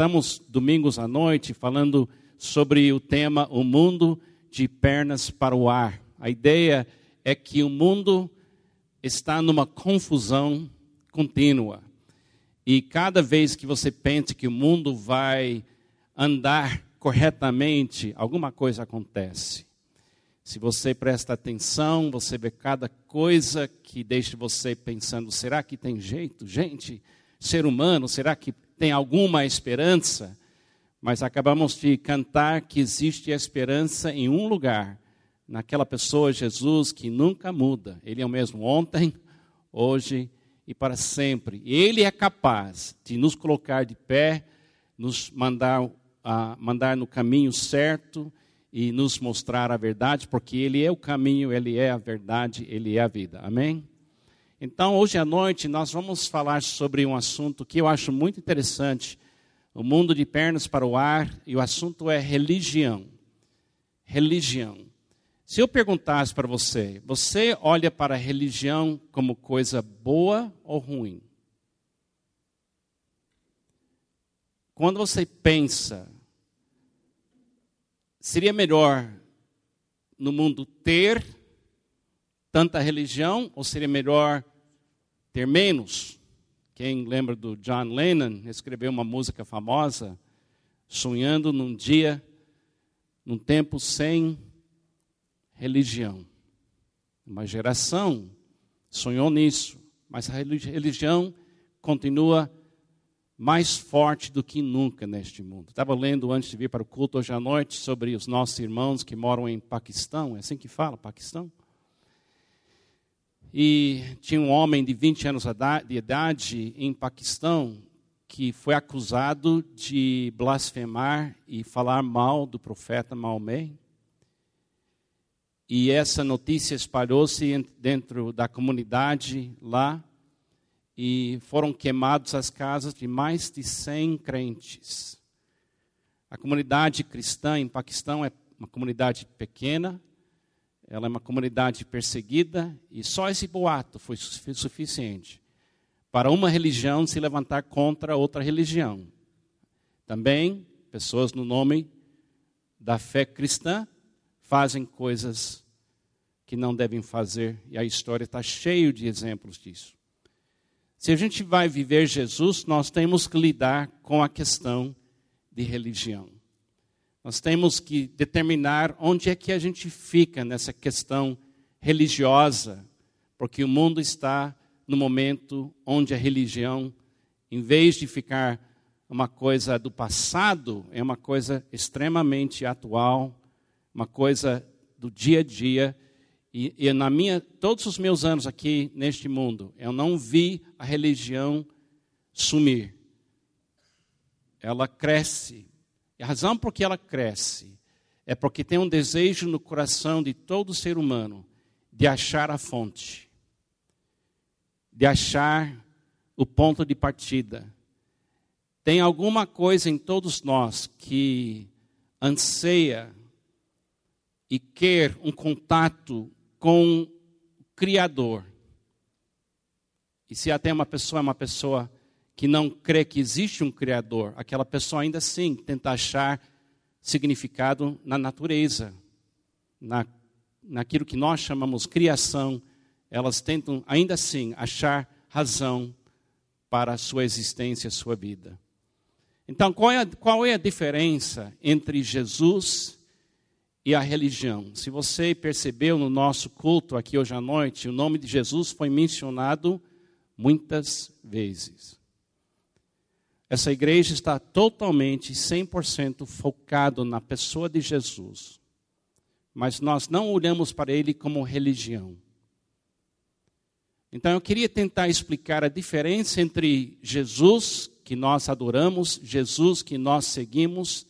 estamos domingos à noite falando sobre o tema O Mundo de Pernas para o Ar. A ideia é que o mundo está numa confusão contínua. E cada vez que você pensa que o mundo vai andar corretamente, alguma coisa acontece. Se você presta atenção, você vê cada coisa que deixa você pensando: será que tem jeito? Gente, ser humano, será que tem alguma esperança? Mas acabamos de cantar que existe esperança em um lugar, naquela pessoa, Jesus, que nunca muda. Ele é o mesmo ontem, hoje e para sempre. Ele é capaz de nos colocar de pé, nos mandar, uh, mandar no caminho certo e nos mostrar a verdade, porque Ele é o caminho, Ele é a verdade, Ele é a vida. Amém? Então, hoje à noite, nós vamos falar sobre um assunto que eu acho muito interessante. O mundo de pernas para o ar, e o assunto é religião. Religião. Se eu perguntasse para você, você olha para a religião como coisa boa ou ruim? Quando você pensa Seria melhor no mundo ter tanta religião ou seria melhor ter menos? Quem lembra do John Lennon, escreveu uma música famosa, sonhando num dia, num tempo sem religião. Uma geração sonhou nisso, mas a religião continua mais forte do que nunca neste mundo. Estava lendo antes de vir para o culto hoje à noite sobre os nossos irmãos que moram em Paquistão, é assim que fala, Paquistão? E tinha um homem de 20 anos de idade em Paquistão que foi acusado de blasfemar e falar mal do profeta Maomé. E essa notícia espalhou-se dentro da comunidade lá e foram queimadas as casas de mais de 100 crentes. A comunidade cristã em Paquistão é uma comunidade pequena, ela é uma comunidade perseguida, e só esse boato foi suficiente para uma religião se levantar contra outra religião. Também, pessoas no nome da fé cristã fazem coisas que não devem fazer, e a história está cheia de exemplos disso. Se a gente vai viver Jesus, nós temos que lidar com a questão de religião. Nós temos que determinar onde é que a gente fica nessa questão religiosa, porque o mundo está no momento onde a religião, em vez de ficar uma coisa do passado, é uma coisa extremamente atual, uma coisa do dia a dia e, e, na minha, todos os meus anos aqui neste mundo, eu não vi a religião sumir. Ela cresce. E a razão por que ela cresce é porque tem um desejo no coração de todo ser humano de achar a fonte, de achar o ponto de partida. Tem alguma coisa em todos nós que anseia e quer um contato com o Criador. E se até uma pessoa é uma pessoa que não crê que existe um Criador, aquela pessoa ainda assim tenta achar significado na natureza, na, naquilo que nós chamamos criação, elas tentam ainda assim achar razão para a sua existência, a sua vida. Então, qual é a, qual é a diferença entre Jesus e a religião. Se você percebeu no nosso culto aqui hoje à noite, o nome de Jesus foi mencionado muitas vezes. Essa igreja está totalmente, 100% focado na pessoa de Jesus. Mas nós não olhamos para ele como religião. Então eu queria tentar explicar a diferença entre Jesus, que nós adoramos, Jesus, que nós seguimos,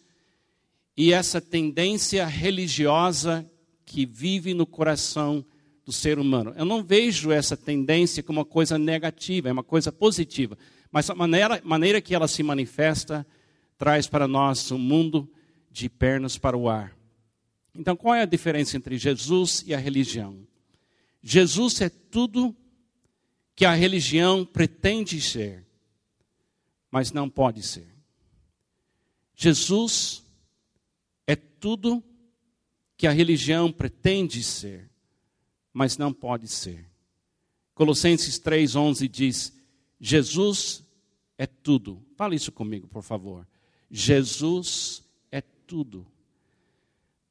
e essa tendência religiosa que vive no coração do ser humano. Eu não vejo essa tendência como uma coisa negativa, é uma coisa positiva. Mas a maneira, maneira que ela se manifesta traz para nós um mundo de pernas para o ar. Então, qual é a diferença entre Jesus e a religião? Jesus é tudo que a religião pretende ser, mas não pode ser. Jesus é tudo que a religião pretende ser, mas não pode ser. Colossenses 3:11 diz: Jesus é tudo. Fale isso comigo, por favor. Jesus é tudo.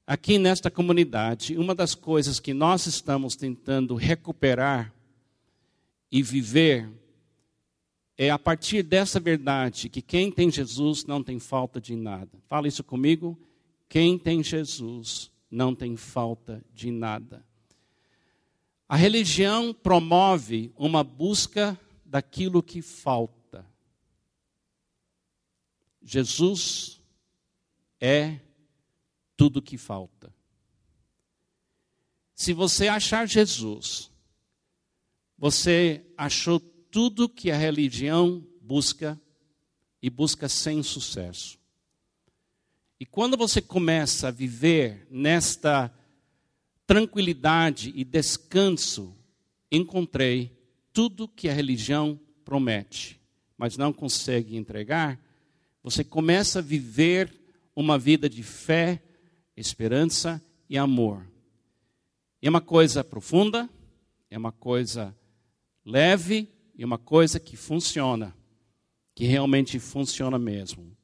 Aqui nesta comunidade, uma das coisas que nós estamos tentando recuperar e viver é a partir dessa verdade que quem tem Jesus não tem falta de nada. Fala isso comigo. Quem tem Jesus não tem falta de nada. A religião promove uma busca daquilo que falta. Jesus é tudo que falta. Se você achar Jesus, você achou tudo que a religião busca e busca sem sucesso. E quando você começa a viver nesta tranquilidade e descanso, encontrei tudo que a religião promete, mas não consegue entregar, você começa a viver uma vida de fé, esperança e amor. E é uma coisa profunda, é uma coisa leve e uma coisa que funciona, que realmente funciona mesmo.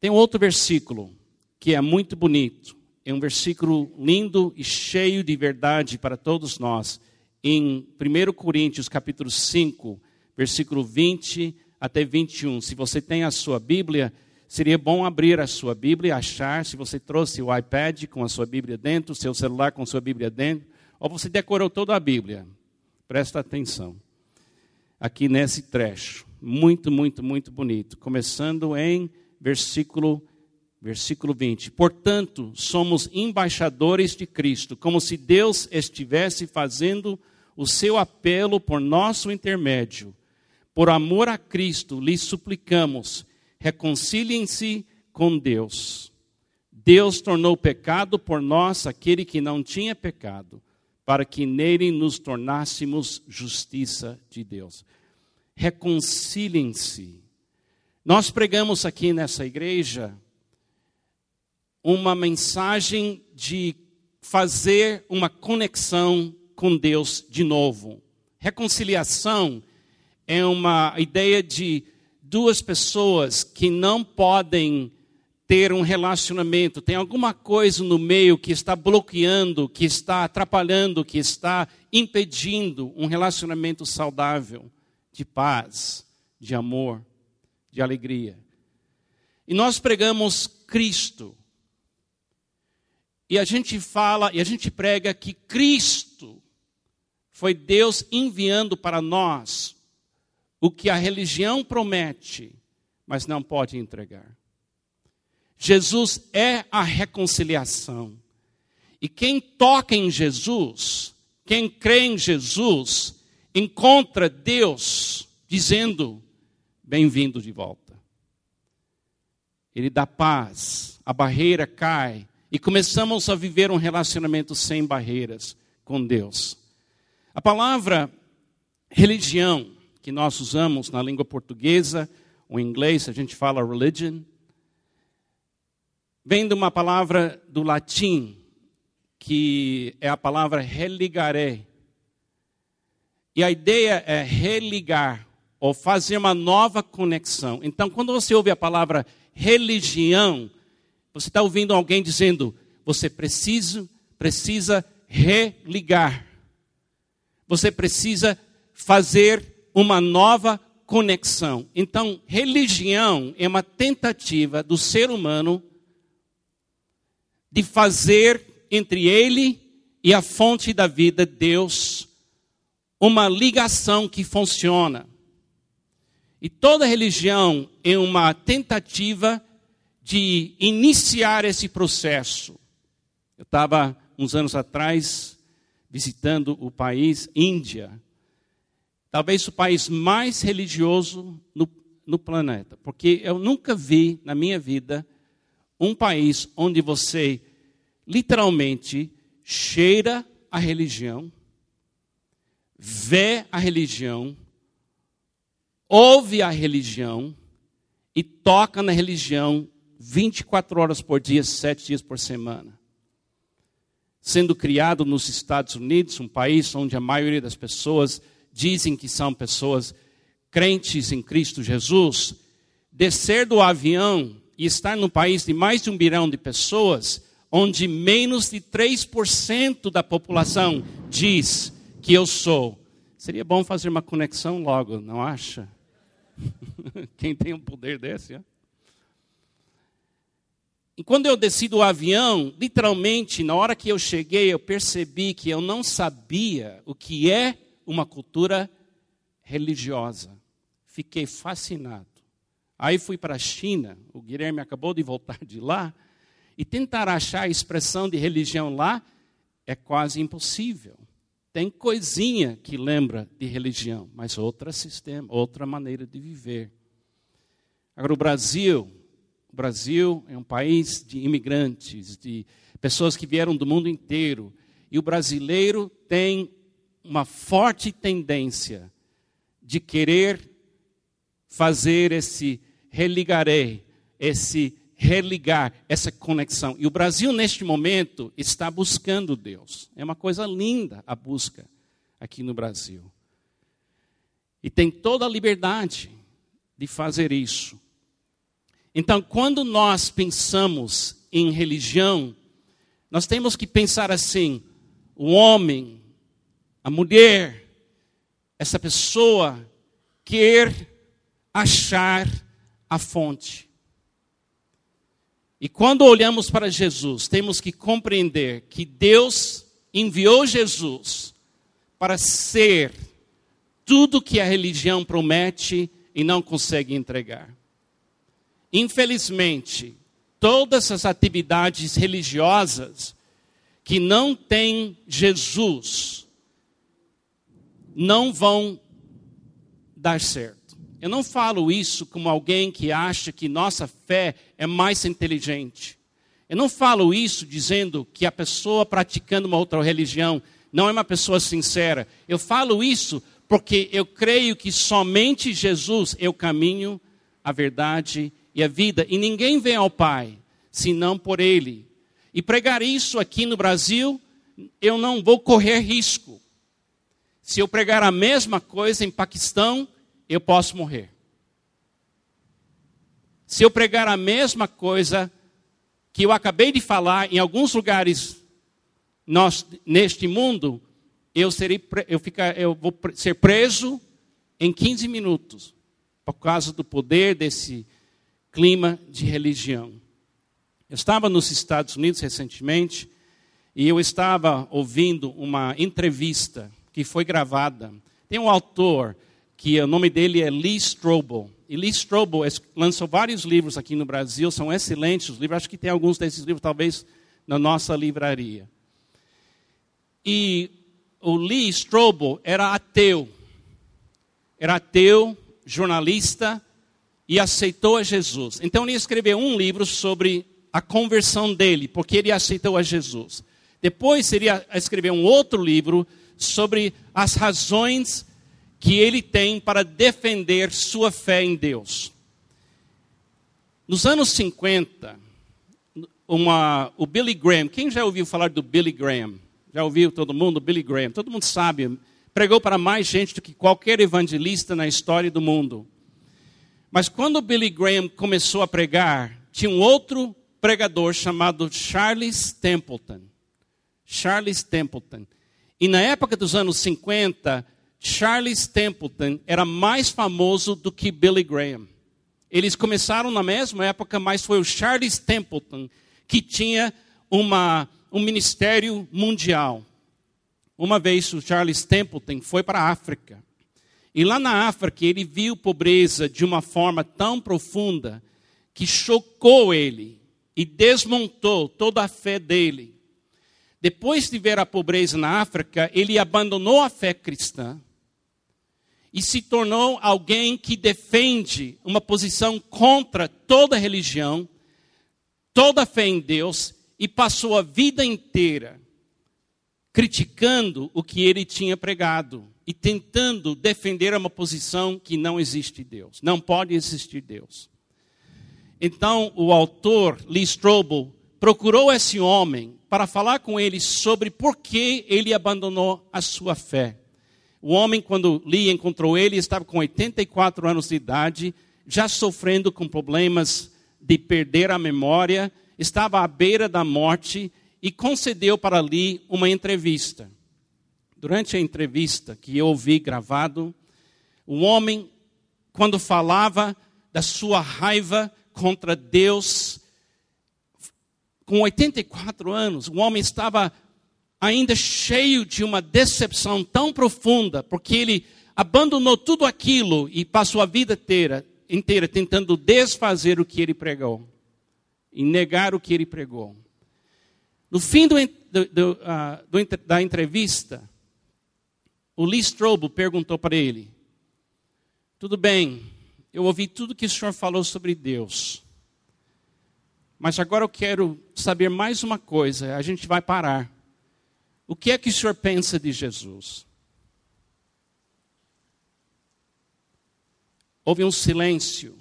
Tem outro versículo que é muito bonito, é um versículo lindo e cheio de verdade para todos nós. Em 1 Coríntios capítulo 5, versículo 20 até 21. Se você tem a sua Bíblia, seria bom abrir a sua Bíblia, achar, se você trouxe o iPad com a sua Bíblia dentro, seu celular com a sua Bíblia dentro, ou você decorou toda a Bíblia. Presta atenção. Aqui nesse trecho. Muito, muito, muito bonito. Começando em versículo Versículo 20: Portanto, somos embaixadores de Cristo, como se Deus estivesse fazendo o seu apelo por nosso intermédio. Por amor a Cristo, lhes suplicamos: reconciliem-se com Deus. Deus tornou pecado por nós aquele que não tinha pecado, para que nele nos tornássemos justiça de Deus. Reconciliem-se. Nós pregamos aqui nessa igreja uma mensagem de fazer uma conexão com Deus de novo. Reconciliação é uma ideia de duas pessoas que não podem ter um relacionamento, tem alguma coisa no meio que está bloqueando, que está atrapalhando, que está impedindo um relacionamento saudável, de paz, de amor, de alegria. E nós pregamos Cristo e a gente fala e a gente prega que Cristo foi Deus enviando para nós o que a religião promete, mas não pode entregar. Jesus é a reconciliação. E quem toca em Jesus, quem crê em Jesus, encontra Deus dizendo: bem-vindo de volta. Ele dá paz, a barreira cai, e começamos a viver um relacionamento sem barreiras com Deus. A palavra religião, que nós usamos na língua portuguesa, ou em inglês a gente fala religion, vem de uma palavra do latim, que é a palavra religare. E a ideia é religar, ou fazer uma nova conexão. Então, quando você ouve a palavra religião, você está ouvindo alguém dizendo: você precisa, precisa religar. Você precisa fazer uma nova conexão. Então, religião é uma tentativa do ser humano de fazer entre ele e a fonte da vida, Deus, uma ligação que funciona. E toda religião é uma tentativa de iniciar esse processo. Eu estava, uns anos atrás, visitando o país Índia. Talvez o país mais religioso no, no planeta. Porque eu nunca vi na minha vida um país onde você literalmente cheira a religião, vê a religião, ouve a religião e toca na religião 24 horas por dia, 7 dias por semana. Sendo criado nos Estados Unidos, um país onde a maioria das pessoas dizem que são pessoas crentes em Cristo Jesus, descer do avião e estar num país de mais de um bilhão de pessoas, onde menos de 3% da população diz que eu sou. Seria bom fazer uma conexão logo, não acha? Quem tem um poder desse? É? E quando eu desci do avião, literalmente, na hora que eu cheguei, eu percebi que eu não sabia o que é uma cultura religiosa. Fiquei fascinado. Aí fui para a China, o Guilherme acabou de voltar de lá, e tentar achar a expressão de religião lá é quase impossível. Tem coisinha que lembra de religião, mas outro sistema, outra maneira de viver. Agora o Brasil, o Brasil é um país de imigrantes, de pessoas que vieram do mundo inteiro, e o brasileiro tem uma forte tendência de querer fazer esse religarei, esse religar, essa conexão. E o Brasil, neste momento, está buscando Deus. É uma coisa linda a busca aqui no Brasil. E tem toda a liberdade de fazer isso. Então, quando nós pensamos em religião, nós temos que pensar assim: o homem, a mulher, essa pessoa quer achar a fonte. E quando olhamos para Jesus, temos que compreender que Deus enviou Jesus para ser tudo que a religião promete e não consegue entregar. Infelizmente, todas as atividades religiosas que não têm Jesus não vão dar certo. Eu não falo isso como alguém que acha que nossa fé é mais inteligente. Eu não falo isso dizendo que a pessoa praticando uma outra religião não é uma pessoa sincera. Eu falo isso porque eu creio que somente Jesus é o caminho, a verdade e a vida, e ninguém vem ao Pai senão por Ele. E pregar isso aqui no Brasil, eu não vou correr risco. Se eu pregar a mesma coisa em Paquistão, eu posso morrer. Se eu pregar a mesma coisa que eu acabei de falar em alguns lugares nós, neste mundo, eu, serei, eu, ficar, eu vou ser preso em 15 minutos, por causa do poder desse clima de religião. Eu estava nos Estados Unidos recentemente e eu estava ouvindo uma entrevista que foi gravada. Tem um autor que o nome dele é Lee Strobel. E Lee Strobel lançou vários livros aqui no Brasil, são excelentes os livros. Acho que tem alguns desses livros talvez na nossa livraria. E o Lee Strobel era ateu. Era ateu, jornalista, e aceitou a Jesus. Então ele escreveu um livro sobre a conversão dele, porque ele aceitou a Jesus. Depois ele escreveu um outro livro sobre as razões que ele tem para defender sua fé em Deus. Nos anos 50, uma, o Billy Graham, quem já ouviu falar do Billy Graham? Já ouviu todo mundo? Billy Graham, todo mundo sabe, pregou para mais gente do que qualquer evangelista na história do mundo. Mas quando Billy Graham começou a pregar, tinha um outro pregador chamado Charles Templeton. Charles Templeton. E na época dos anos 50, Charles Templeton era mais famoso do que Billy Graham. Eles começaram na mesma época, mas foi o Charles Templeton que tinha uma, um ministério mundial. Uma vez o Charles Templeton foi para a África. E lá na África ele viu pobreza de uma forma tão profunda que chocou ele e desmontou toda a fé dele. Depois de ver a pobreza na África, ele abandonou a fé cristã e se tornou alguém que defende uma posição contra toda religião, toda fé em Deus e passou a vida inteira criticando o que ele tinha pregado e tentando defender uma posição que não existe Deus. Não pode existir Deus. Então, o autor, Lee Strobel, procurou esse homem para falar com ele sobre por que ele abandonou a sua fé. O homem, quando Lee encontrou ele, estava com 84 anos de idade, já sofrendo com problemas de perder a memória, estava à beira da morte e concedeu para Lee uma entrevista. Durante a entrevista que eu ouvi gravado, o homem, quando falava da sua raiva contra Deus, com 84 anos, o homem estava ainda cheio de uma decepção tão profunda, porque ele abandonou tudo aquilo e passou a vida inteira, inteira tentando desfazer o que ele pregou e negar o que ele pregou. No fim do, do, do, uh, da entrevista, o Lee Strobel perguntou para ele: Tudo bem, eu ouvi tudo que o senhor falou sobre Deus. Mas agora eu quero saber mais uma coisa, a gente vai parar. O que é que o senhor pensa de Jesus? Houve um silêncio.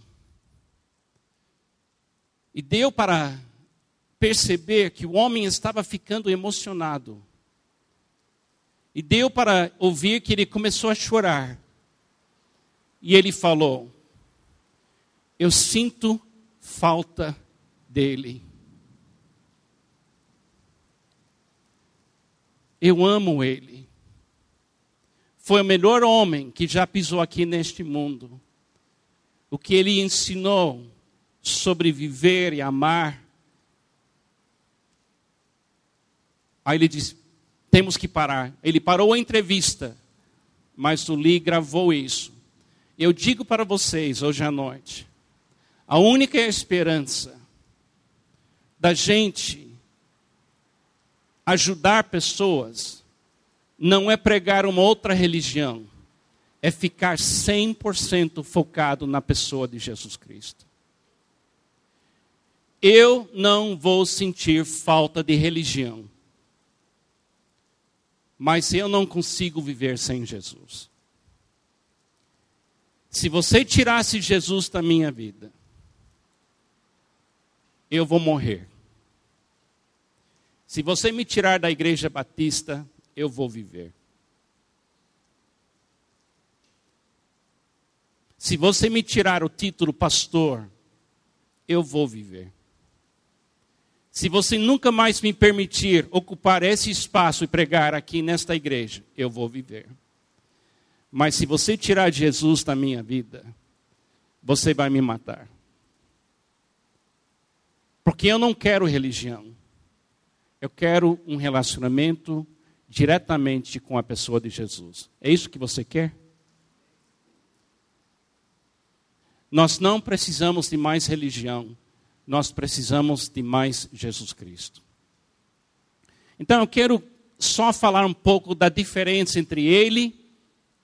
E deu para perceber que o homem estava ficando emocionado. E deu para ouvir que ele começou a chorar. E ele falou: Eu sinto falta dele. Eu amo ele. Foi o melhor homem que já pisou aqui neste mundo. O que ele ensinou sobre viver e amar. Aí ele disse: temos que parar. Ele parou a entrevista, mas o Lee gravou isso. Eu digo para vocês hoje à noite: a única esperança da gente ajudar pessoas não é pregar uma outra religião, é ficar 100% focado na pessoa de Jesus Cristo. Eu não vou sentir falta de religião, mas eu não consigo viver sem Jesus. Se você tirasse Jesus da minha vida, eu vou morrer. Se você me tirar da igreja batista, eu vou viver. Se você me tirar o título pastor, eu vou viver. Se você nunca mais me permitir ocupar esse espaço e pregar aqui nesta igreja, eu vou viver. Mas se você tirar Jesus da minha vida, você vai me matar. Porque eu não quero religião. Eu quero um relacionamento diretamente com a pessoa de Jesus. É isso que você quer? Nós não precisamos de mais religião, nós precisamos de mais Jesus Cristo. Então eu quero só falar um pouco da diferença entre ele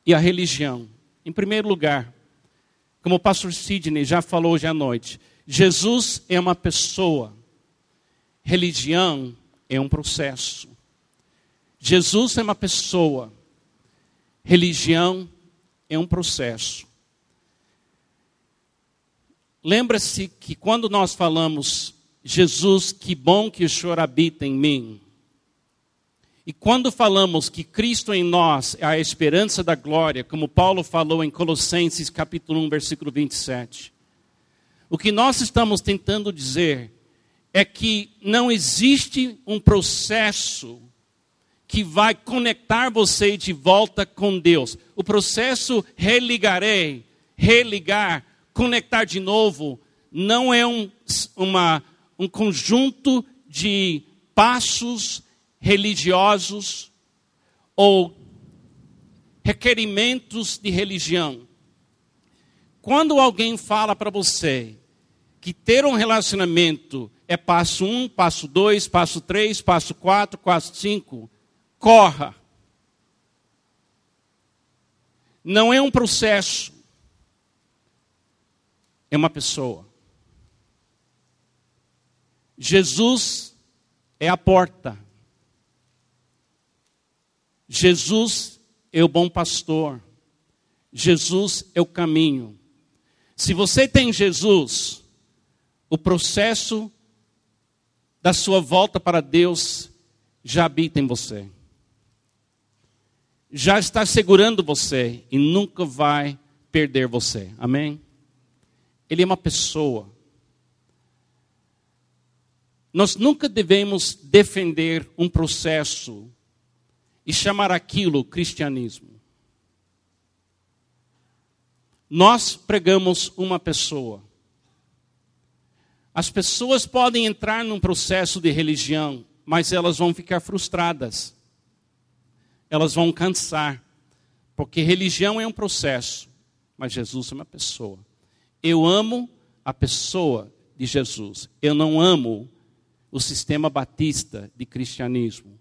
e a religião. Em primeiro lugar, como o pastor Sidney já falou hoje à noite, Jesus é uma pessoa, religião é um processo. Jesus é uma pessoa, religião é um processo. Lembra-se que quando nós falamos, Jesus, que bom que o Senhor habita em mim, e quando falamos que Cristo em nós é a esperança da glória, como Paulo falou em Colossenses capítulo 1, versículo 27, o que nós estamos tentando dizer é que não existe um processo que vai conectar você de volta com Deus. O processo religarei, religar, conectar de novo, não é um, uma, um conjunto de passos religiosos ou requerimentos de religião. Quando alguém fala para você que ter um relacionamento é passo um, passo dois, passo três, passo quatro, passo cinco. Corra. Não é um processo, é uma pessoa. Jesus é a porta. Jesus é o bom pastor. Jesus é o caminho. Se você tem Jesus, o processo da sua volta para Deus já habita em você. Já está segurando você e nunca vai perder você. Amém? Ele é uma pessoa. Nós nunca devemos defender um processo e chamar aquilo cristianismo. Nós pregamos uma pessoa. As pessoas podem entrar num processo de religião, mas elas vão ficar frustradas. Elas vão cansar. Porque religião é um processo, mas Jesus é uma pessoa. Eu amo a pessoa de Jesus. Eu não amo o sistema batista de cristianismo.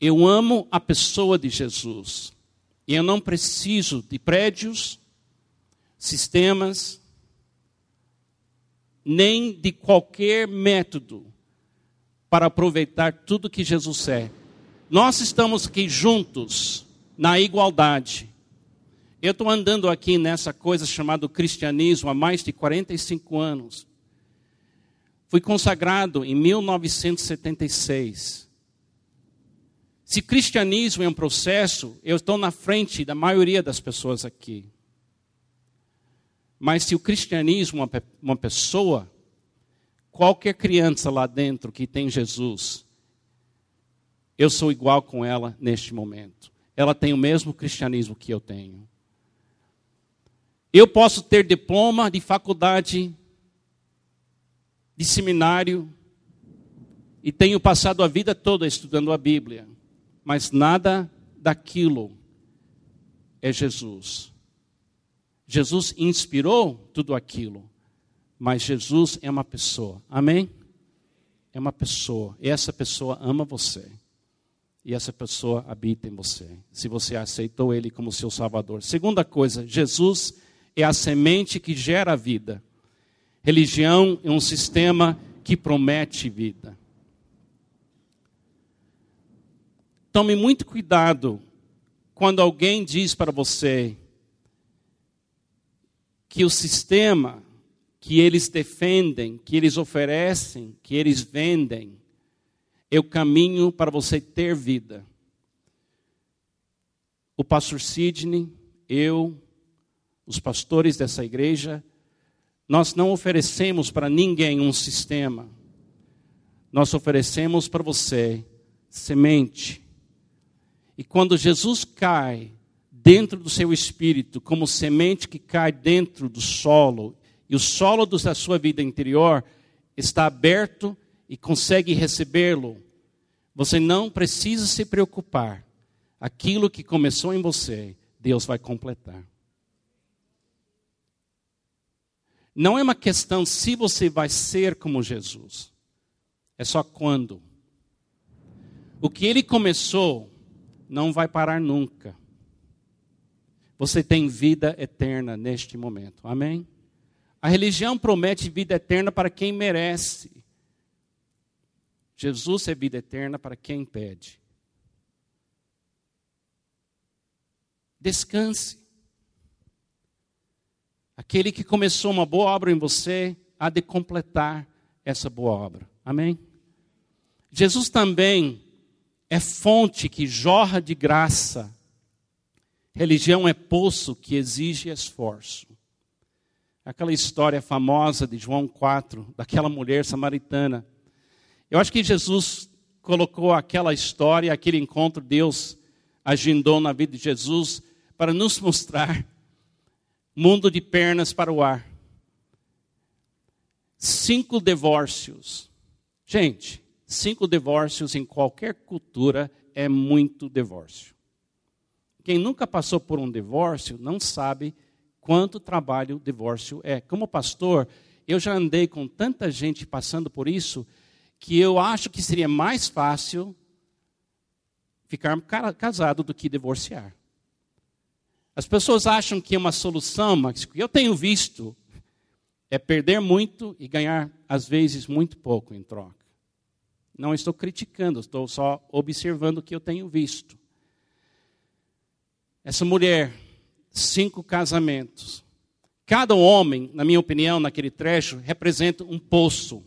Eu amo a pessoa de Jesus. E eu não preciso de prédios, sistemas, nem de qualquer método para aproveitar tudo que Jesus é. Nós estamos aqui juntos na igualdade. Eu estou andando aqui nessa coisa chamada cristianismo há mais de 45 anos. Fui consagrado em 1976. Se cristianismo é um processo, eu estou na frente da maioria das pessoas aqui. Mas se o cristianismo é uma pessoa, qualquer criança lá dentro que tem Jesus, eu sou igual com ela neste momento. Ela tem o mesmo cristianismo que eu tenho. Eu posso ter diploma de faculdade, de seminário, e tenho passado a vida toda estudando a Bíblia mas nada daquilo é Jesus. Jesus inspirou tudo aquilo, mas Jesus é uma pessoa. Amém? É uma pessoa. E essa pessoa ama você. E essa pessoa habita em você. Se você aceitou Ele como seu Salvador. Segunda coisa, Jesus é a semente que gera vida. Religião é um sistema que promete vida. Tome muito cuidado quando alguém diz para você que o sistema que eles defendem, que eles oferecem, que eles vendem, é o caminho para você ter vida. O pastor Sidney, eu, os pastores dessa igreja, nós não oferecemos para ninguém um sistema. Nós oferecemos para você semente e quando Jesus cai dentro do seu espírito, como semente que cai dentro do solo, e o solo da sua vida interior está aberto e consegue recebê-lo, você não precisa se preocupar. Aquilo que começou em você, Deus vai completar. Não é uma questão se você vai ser como Jesus, é só quando. O que ele começou, não vai parar nunca. Você tem vida eterna neste momento. Amém? A religião promete vida eterna para quem merece. Jesus é vida eterna para quem pede. Descanse. Aquele que começou uma boa obra em você há de completar essa boa obra. Amém? Jesus também é fonte que jorra de graça. Religião é poço que exige esforço. Aquela história famosa de João 4, daquela mulher samaritana. Eu acho que Jesus colocou aquela história, aquele encontro, Deus agendou na vida de Jesus para nos mostrar mundo de pernas para o ar. Cinco divórcios. Gente, Cinco divórcios em qualquer cultura é muito divórcio. Quem nunca passou por um divórcio não sabe quanto trabalho o divórcio é. Como pastor, eu já andei com tanta gente passando por isso que eu acho que seria mais fácil ficar casado do que divorciar. As pessoas acham que é uma solução, mas que eu tenho visto é perder muito e ganhar, às vezes, muito pouco em troca. Não estou criticando, estou só observando o que eu tenho visto. Essa mulher, cinco casamentos. Cada homem, na minha opinião, naquele trecho, representa um poço.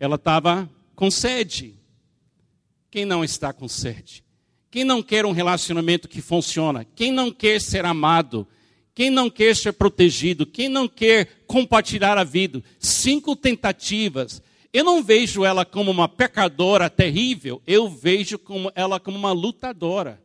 Ela estava com sede. Quem não está com sede? Quem não quer um relacionamento que funciona? Quem não quer ser amado? Quem não quer ser protegido? Quem não quer compartilhar a vida? Cinco tentativas. Eu não vejo ela como uma pecadora terrível, eu vejo como ela como uma lutadora.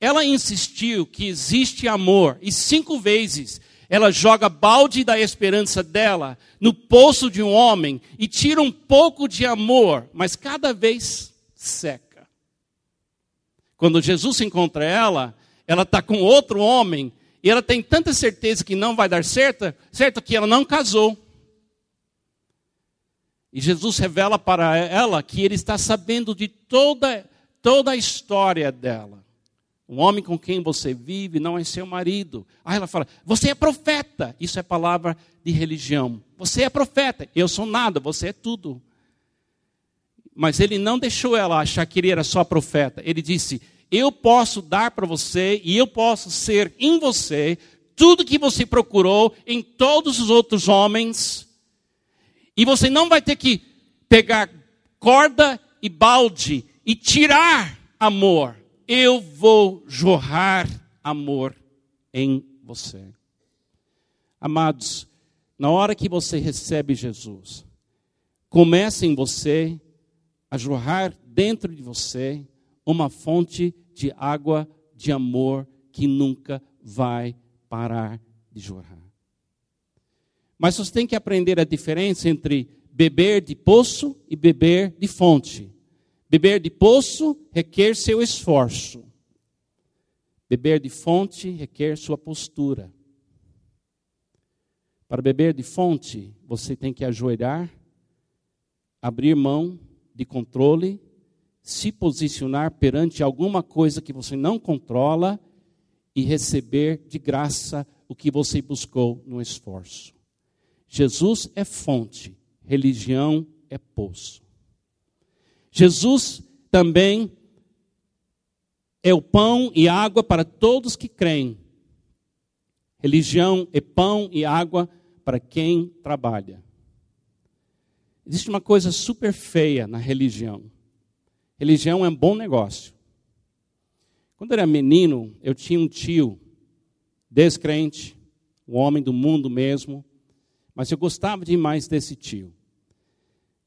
Ela insistiu que existe amor e cinco vezes ela joga balde da esperança dela no poço de um homem e tira um pouco de amor, mas cada vez seca. Quando Jesus encontra ela, ela está com outro homem e ela tem tanta certeza que não vai dar certo, certo que ela não casou. E Jesus revela para ela que ele está sabendo de toda, toda a história dela. O homem com quem você vive não é seu marido. Aí ela fala: Você é profeta. Isso é palavra de religião. Você é profeta. Eu sou nada, você é tudo. Mas ele não deixou ela achar que ele era só profeta. Ele disse: Eu posso dar para você e eu posso ser em você tudo que você procurou em todos os outros homens. E você não vai ter que pegar corda e balde e tirar amor eu vou jorrar amor em você. Amados, na hora que você recebe Jesus, começa em você a jorrar dentro de você uma fonte de água de amor que nunca vai parar de jorrar. Mas você tem que aprender a diferença entre beber de poço e beber de fonte. Beber de poço requer seu esforço. Beber de fonte requer sua postura. Para beber de fonte, você tem que ajoelhar, abrir mão de controle, se posicionar perante alguma coisa que você não controla e receber de graça o que você buscou no esforço. Jesus é fonte, religião é poço. Jesus também é o pão e água para todos que creem. Religião é pão e água para quem trabalha. Existe uma coisa super feia na religião. Religião é um bom negócio. Quando eu era menino, eu tinha um tio descrente, um homem do mundo mesmo, mas eu gostava demais desse tio.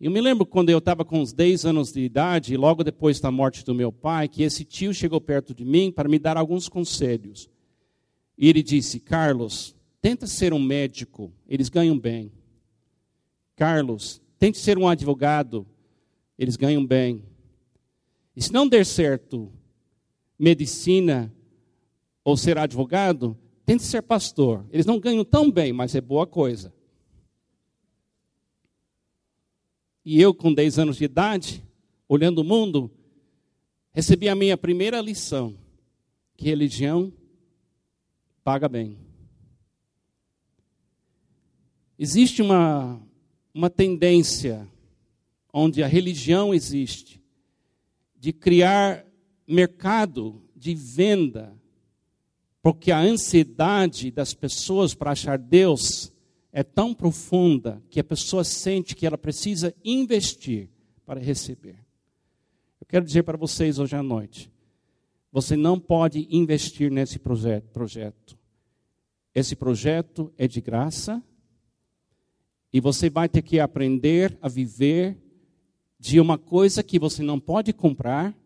Eu me lembro quando eu estava com uns 10 anos de idade, logo depois da morte do meu pai, que esse tio chegou perto de mim para me dar alguns conselhos. E ele disse: Carlos, tenta ser um médico, eles ganham bem. Carlos, tente ser um advogado, eles ganham bem. E se não der certo medicina ou ser advogado, tente ser pastor. Eles não ganham tão bem, mas é boa coisa. E eu, com 10 anos de idade, olhando o mundo, recebi a minha primeira lição: que religião paga bem. Existe uma, uma tendência onde a religião existe de criar mercado de venda, porque a ansiedade das pessoas para achar Deus é tão profunda que a pessoa sente que ela precisa investir para receber. Eu quero dizer para vocês hoje à noite: você não pode investir nesse projeto. Esse projeto é de graça e você vai ter que aprender a viver de uma coisa que você não pode comprar,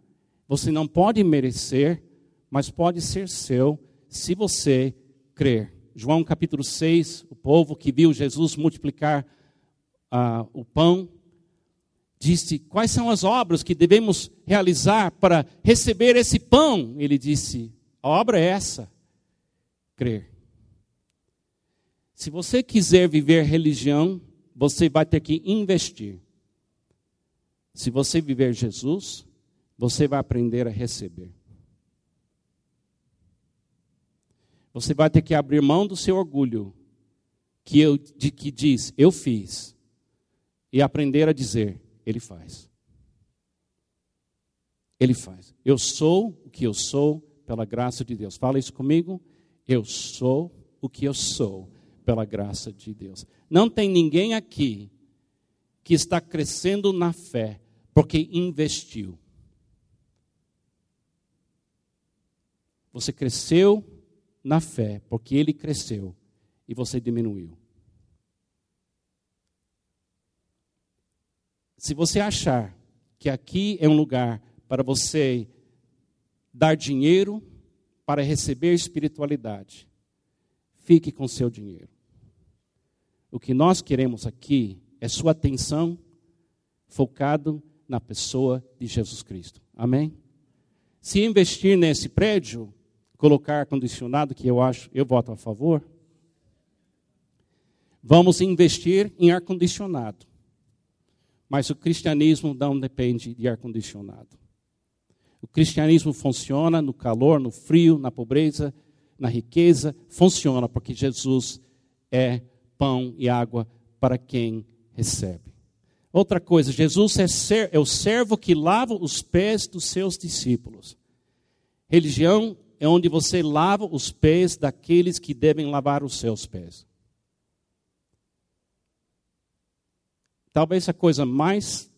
você não pode merecer, mas pode ser seu se você crer. João capítulo 6, o povo que viu Jesus multiplicar uh, o pão, disse: Quais são as obras que devemos realizar para receber esse pão? Ele disse: A obra é essa, crer. Se você quiser viver religião, você vai ter que investir. Se você viver Jesus, você vai aprender a receber. Você vai ter que abrir mão do seu orgulho, que, eu, de, que diz, eu fiz, e aprender a dizer, ele faz. Ele faz. Eu sou o que eu sou pela graça de Deus. Fala isso comigo. Eu sou o que eu sou pela graça de Deus. Não tem ninguém aqui que está crescendo na fé porque investiu. Você cresceu na fé porque ele cresceu e você diminuiu. Se você achar que aqui é um lugar para você dar dinheiro para receber espiritualidade, fique com seu dinheiro. O que nós queremos aqui é sua atenção focado na pessoa de Jesus Cristo. Amém? Se investir nesse prédio, colocar ar-condicionado, que eu acho, eu voto a favor, vamos investir em ar-condicionado. Mas o cristianismo não depende de ar-condicionado. O cristianismo funciona no calor, no frio, na pobreza, na riqueza. Funciona porque Jesus é pão e água para quem recebe. Outra coisa, Jesus é, ser, é o servo que lava os pés dos seus discípulos. Religião é onde você lava os pés daqueles que devem lavar os seus pés. Talvez a coisa mais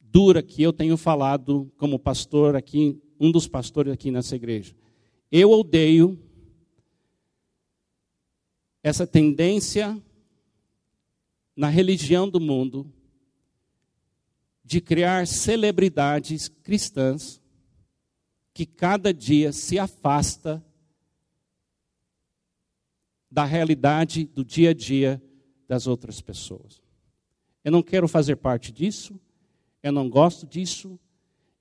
dura que eu tenho falado como pastor aqui, um dos pastores aqui nessa igreja. Eu odeio essa tendência na religião do mundo de criar celebridades cristãs que cada dia se afasta da realidade do dia a dia das outras pessoas. Eu não quero fazer parte disso, eu não gosto disso.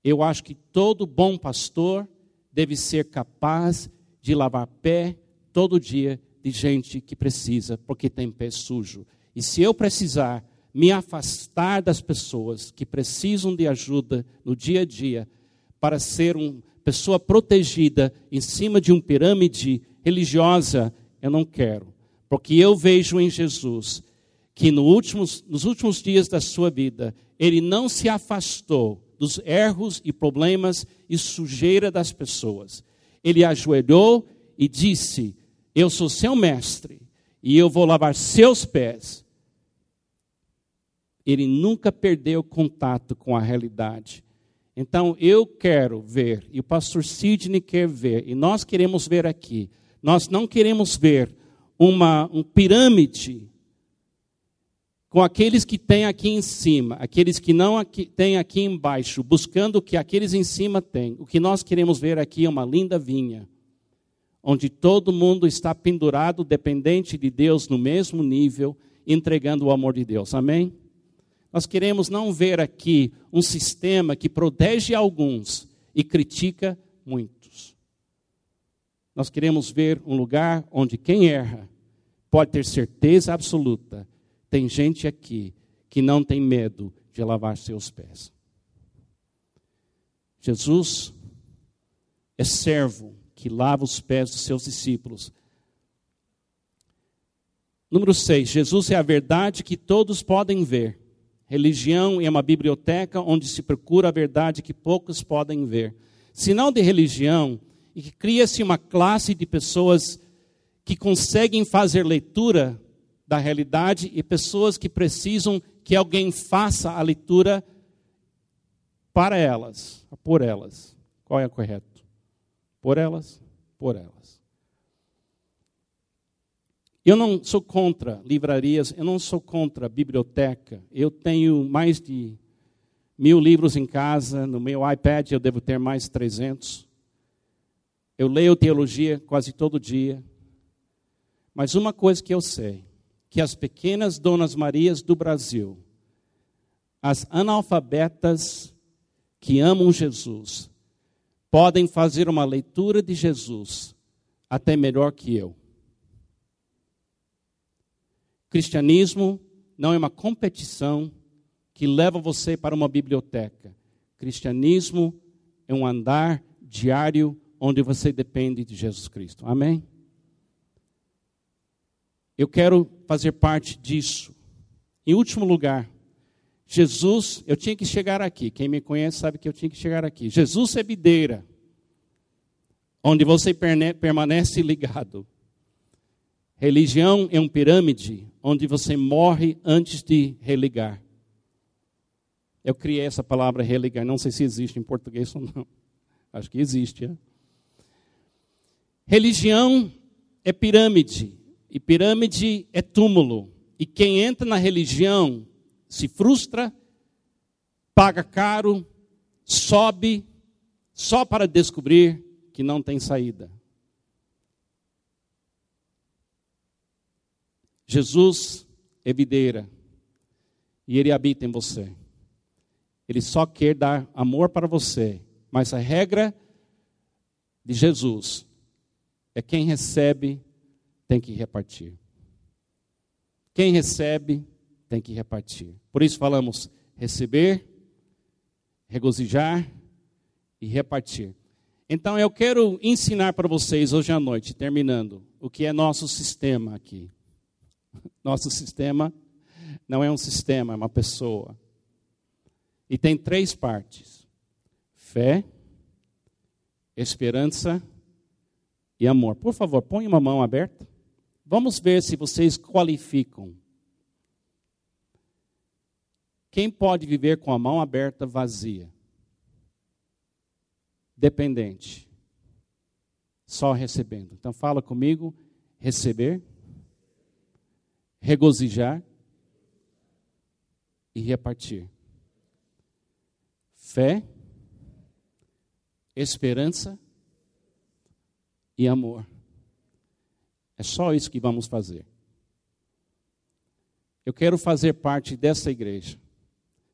Eu acho que todo bom pastor deve ser capaz de lavar pé todo dia de gente que precisa, porque tem pé sujo. E se eu precisar me afastar das pessoas que precisam de ajuda no dia a dia, para ser uma pessoa protegida em cima de uma pirâmide religiosa, eu não quero. Porque eu vejo em Jesus que no últimos, nos últimos dias da sua vida, ele não se afastou dos erros e problemas e sujeira das pessoas. Ele ajoelhou e disse: Eu sou seu mestre e eu vou lavar seus pés. Ele nunca perdeu contato com a realidade. Então eu quero ver, e o pastor Sidney quer ver, e nós queremos ver aqui. Nós não queremos ver uma um pirâmide com aqueles que têm aqui em cima, aqueles que não aqui, têm aqui embaixo, buscando o que aqueles em cima têm. O que nós queremos ver aqui é uma linda vinha, onde todo mundo está pendurado, dependente de Deus no mesmo nível, entregando o amor de Deus. Amém? Nós queremos não ver aqui um sistema que protege alguns e critica muitos. Nós queremos ver um lugar onde quem erra pode ter certeza absoluta tem gente aqui que não tem medo de lavar seus pés. Jesus é servo que lava os pés dos seus discípulos. Número 6, Jesus é a verdade que todos podem ver. Religião é uma biblioteca onde se procura a verdade que poucos podem ver. Sinal de religião e que cria-se uma classe de pessoas que conseguem fazer leitura da realidade e pessoas que precisam que alguém faça a leitura para elas, por elas. Qual é o correto? Por elas, por elas. Eu não sou contra livrarias, eu não sou contra biblioteca. Eu tenho mais de mil livros em casa, no meu iPad eu devo ter mais de 300. Eu leio teologia quase todo dia. Mas uma coisa que eu sei, que as pequenas Donas Marias do Brasil, as analfabetas que amam Jesus, podem fazer uma leitura de Jesus até melhor que eu. Cristianismo não é uma competição que leva você para uma biblioteca. Cristianismo é um andar diário onde você depende de Jesus Cristo. Amém? Eu quero fazer parte disso. Em último lugar, Jesus, eu tinha que chegar aqui. Quem me conhece sabe que eu tinha que chegar aqui. Jesus é videira, onde você permanece ligado. Religião é um pirâmide onde você morre antes de religar. Eu criei essa palavra religar, não sei se existe em português ou não. Acho que existe. É? Religião é pirâmide, e pirâmide é túmulo. E quem entra na religião se frustra, paga caro, sobe, só para descobrir que não tem saída. Jesus é videira e ele habita em você. Ele só quer dar amor para você, mas a regra de Jesus é quem recebe tem que repartir. Quem recebe tem que repartir. Por isso falamos receber, regozijar e repartir. Então eu quero ensinar para vocês hoje à noite, terminando, o que é nosso sistema aqui. Nosso sistema não é um sistema, é uma pessoa. E tem três partes: fé, esperança e amor. Por favor, põe uma mão aberta. Vamos ver se vocês qualificam. Quem pode viver com a mão aberta vazia? Dependente. Só recebendo. Então fala comigo: receber, regozijar e repartir. Fé, esperança e amor. É só isso que vamos fazer. Eu quero fazer parte dessa igreja,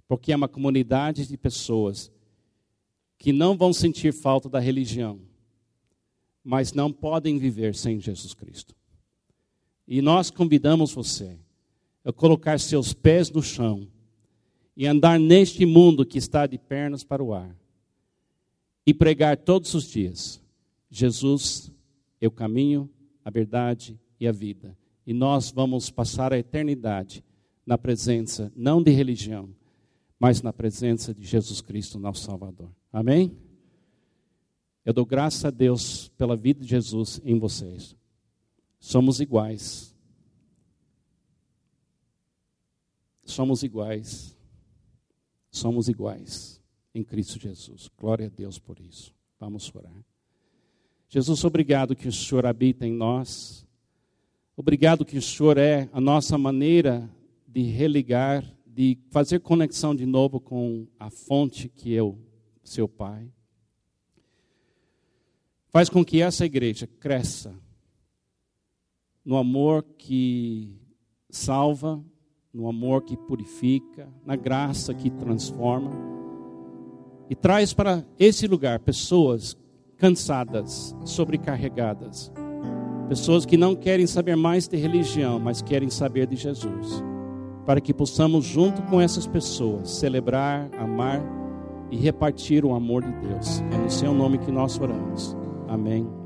porque é uma comunidade de pessoas que não vão sentir falta da religião, mas não podem viver sem Jesus Cristo. E nós convidamos você a colocar seus pés no chão e andar neste mundo que está de pernas para o ar e pregar todos os dias: Jesus é o caminho, a verdade e a vida. E nós vamos passar a eternidade na presença, não de religião, mas na presença de Jesus Cristo, nosso Salvador. Amém? Eu dou graças a Deus pela vida de Jesus em vocês. Somos iguais. Somos iguais. Somos iguais em Cristo Jesus. Glória a Deus por isso. Vamos orar. Jesus, obrigado que o Senhor habita em nós. Obrigado que o Senhor é a nossa maneira de religar, de fazer conexão de novo com a fonte que é o seu Pai. Faz com que essa igreja cresça no amor que salva, no amor que purifica, na graça que transforma. E traz para esse lugar pessoas cansadas, sobrecarregadas. Pessoas que não querem saber mais de religião, mas querem saber de Jesus. Para que possamos, junto com essas pessoas, celebrar, amar e repartir o amor de Deus. É no seu nome que nós oramos. Amém.